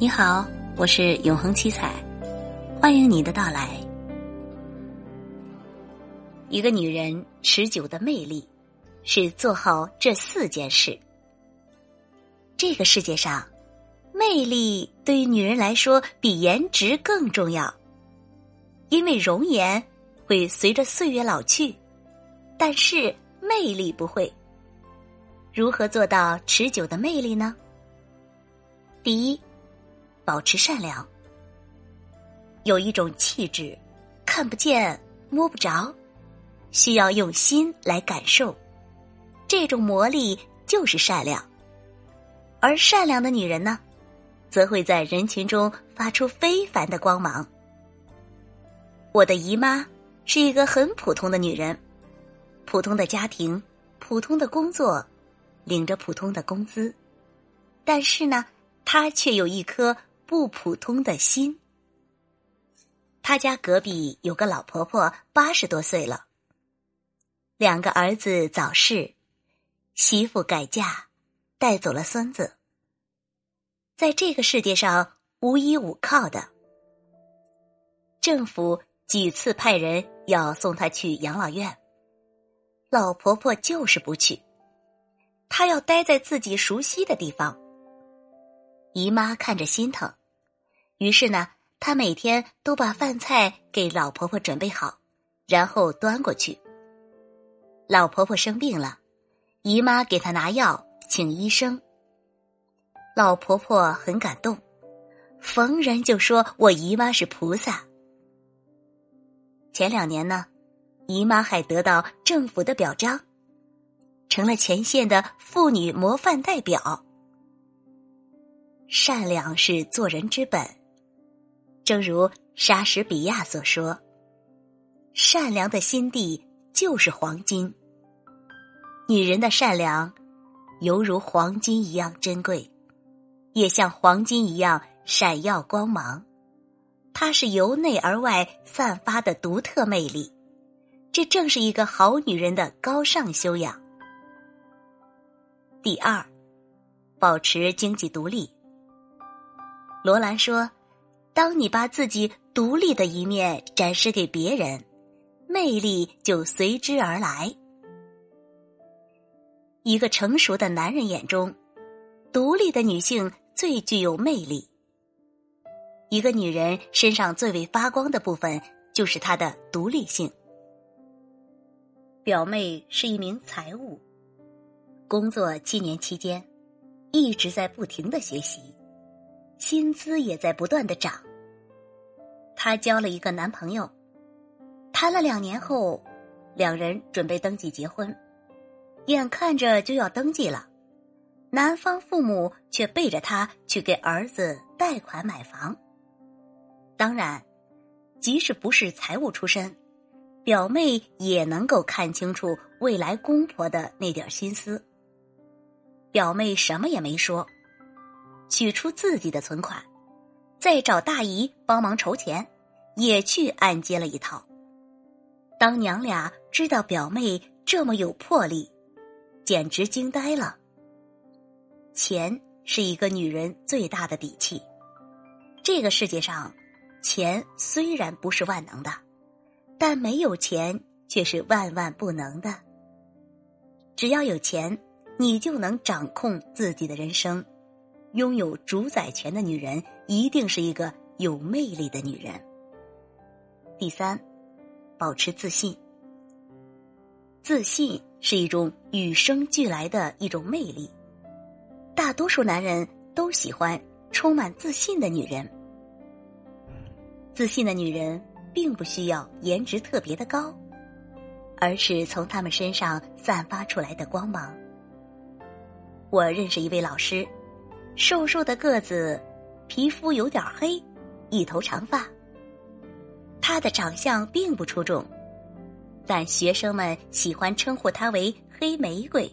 你好，我是永恒七彩，欢迎你的到来。一个女人持久的魅力，是做好这四件事。这个世界上，魅力对于女人来说比颜值更重要，因为容颜会随着岁月老去，但是魅力不会。如何做到持久的魅力呢？第一。保持善良，有一种气质，看不见摸不着，需要用心来感受。这种魔力就是善良，而善良的女人呢，则会在人群中发出非凡的光芒。我的姨妈是一个很普通的女人，普通的家庭，普通的工作，领着普通的工资，但是呢，她却有一颗。不普通的心。他家隔壁有个老婆婆，八十多岁了，两个儿子早逝，媳妇改嫁，带走了孙子。在这个世界上无依无靠的，政府几次派人要送她去养老院，老婆婆就是不去，她要待在自己熟悉的地方。姨妈看着心疼。于是呢，他每天都把饭菜给老婆婆准备好，然后端过去。老婆婆生病了，姨妈给她拿药，请医生。老婆婆很感动，逢人就说我姨妈是菩萨。前两年呢，姨妈还得到政府的表彰，成了前线的妇女模范代表。善良是做人之本。正如莎士比亚所说：“善良的心地就是黄金。”女人的善良，犹如黄金一样珍贵，也像黄金一样闪耀光芒。它是由内而外散发的独特魅力，这正是一个好女人的高尚修养。第二，保持经济独立。罗兰说。当你把自己独立的一面展示给别人，魅力就随之而来。一个成熟的男人眼中，独立的女性最具有魅力。一个女人身上最为发光的部分，就是她的独立性。表妹是一名财务，工作七年期间，一直在不停的学习。薪资也在不断的涨。她交了一个男朋友，谈了两年后，两人准备登记结婚，眼看着就要登记了，男方父母却背着他去给儿子贷款买房。当然，即使不是财务出身，表妹也能够看清楚未来公婆的那点心思。表妹什么也没说。取出自己的存款，再找大姨帮忙筹钱，也去按揭了一套。当娘俩知道表妹这么有魄力，简直惊呆了。钱是一个女人最大的底气。这个世界上，钱虽然不是万能的，但没有钱却是万万不能的。只要有钱，你就能掌控自己的人生。拥有主宰权的女人，一定是一个有魅力的女人。第三，保持自信。自信是一种与生俱来的一种魅力，大多数男人都喜欢充满自信的女人。自信的女人并不需要颜值特别的高，而是从她们身上散发出来的光芒。我认识一位老师。瘦瘦的个子，皮肤有点黑，一头长发。他的长相并不出众，但学生们喜欢称呼他为“黑玫瑰”。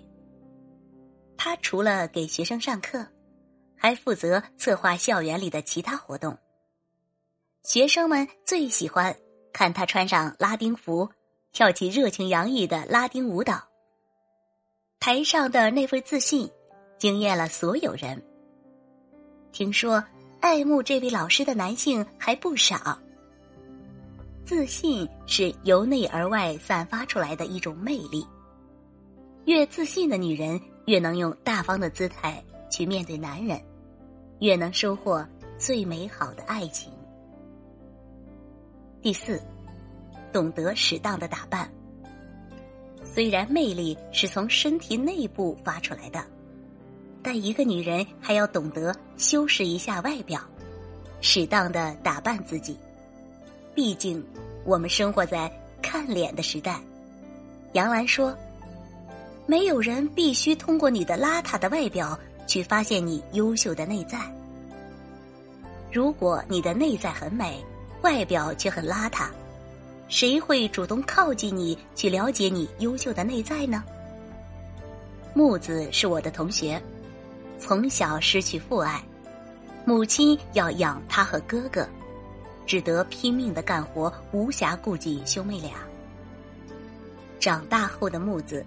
他除了给学生上课，还负责策划校园里的其他活动。学生们最喜欢看他穿上拉丁服，跳起热情洋溢的拉丁舞蹈。台上的那份自信，惊艳了所有人。听说爱慕这位老师的男性还不少。自信是由内而外散发出来的一种魅力。越自信的女人，越能用大方的姿态去面对男人，越能收获最美好的爱情。第四，懂得适当的打扮。虽然魅力是从身体内部发出来的，但一个女人还要懂得修饰一下外表，适当的打扮自己。毕竟，我们生活在看脸的时代。杨澜说：“没有人必须通过你的邋遢的外表去发现你优秀的内在。如果你的内在很美，外表却很邋遢。”谁会主动靠近你去了解你优秀的内在呢？木子是我的同学，从小失去父爱，母亲要养他和哥哥，只得拼命的干活，无暇顾及兄妹俩。长大后的木子，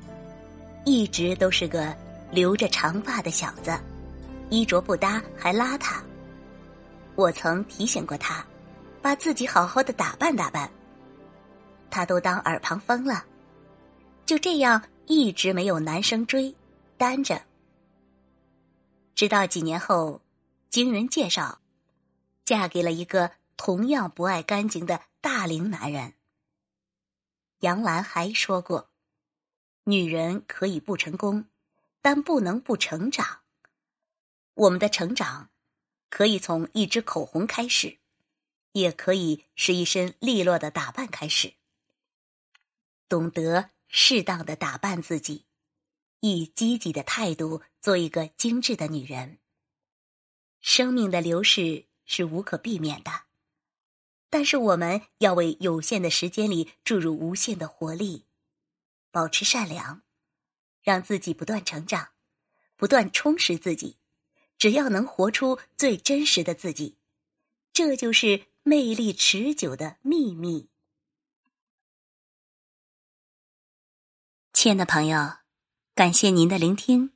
一直都是个留着长发的小子，衣着不搭还邋遢。我曾提醒过他，把自己好好的打扮打扮。他都当耳旁风了，就这样一直没有男生追，单着。直到几年后，经人介绍，嫁给了一个同样不爱干净的大龄男人。杨澜还说过：“女人可以不成功，但不能不成长。我们的成长，可以从一支口红开始，也可以是一身利落的打扮开始。”懂得适当的打扮自己，以积极的态度做一个精致的女人。生命的流逝是无可避免的，但是我们要为有限的时间里注入无限的活力，保持善良，让自己不断成长，不断充实自己。只要能活出最真实的自己，这就是魅力持久的秘密。亲爱的朋友，感谢您的聆听。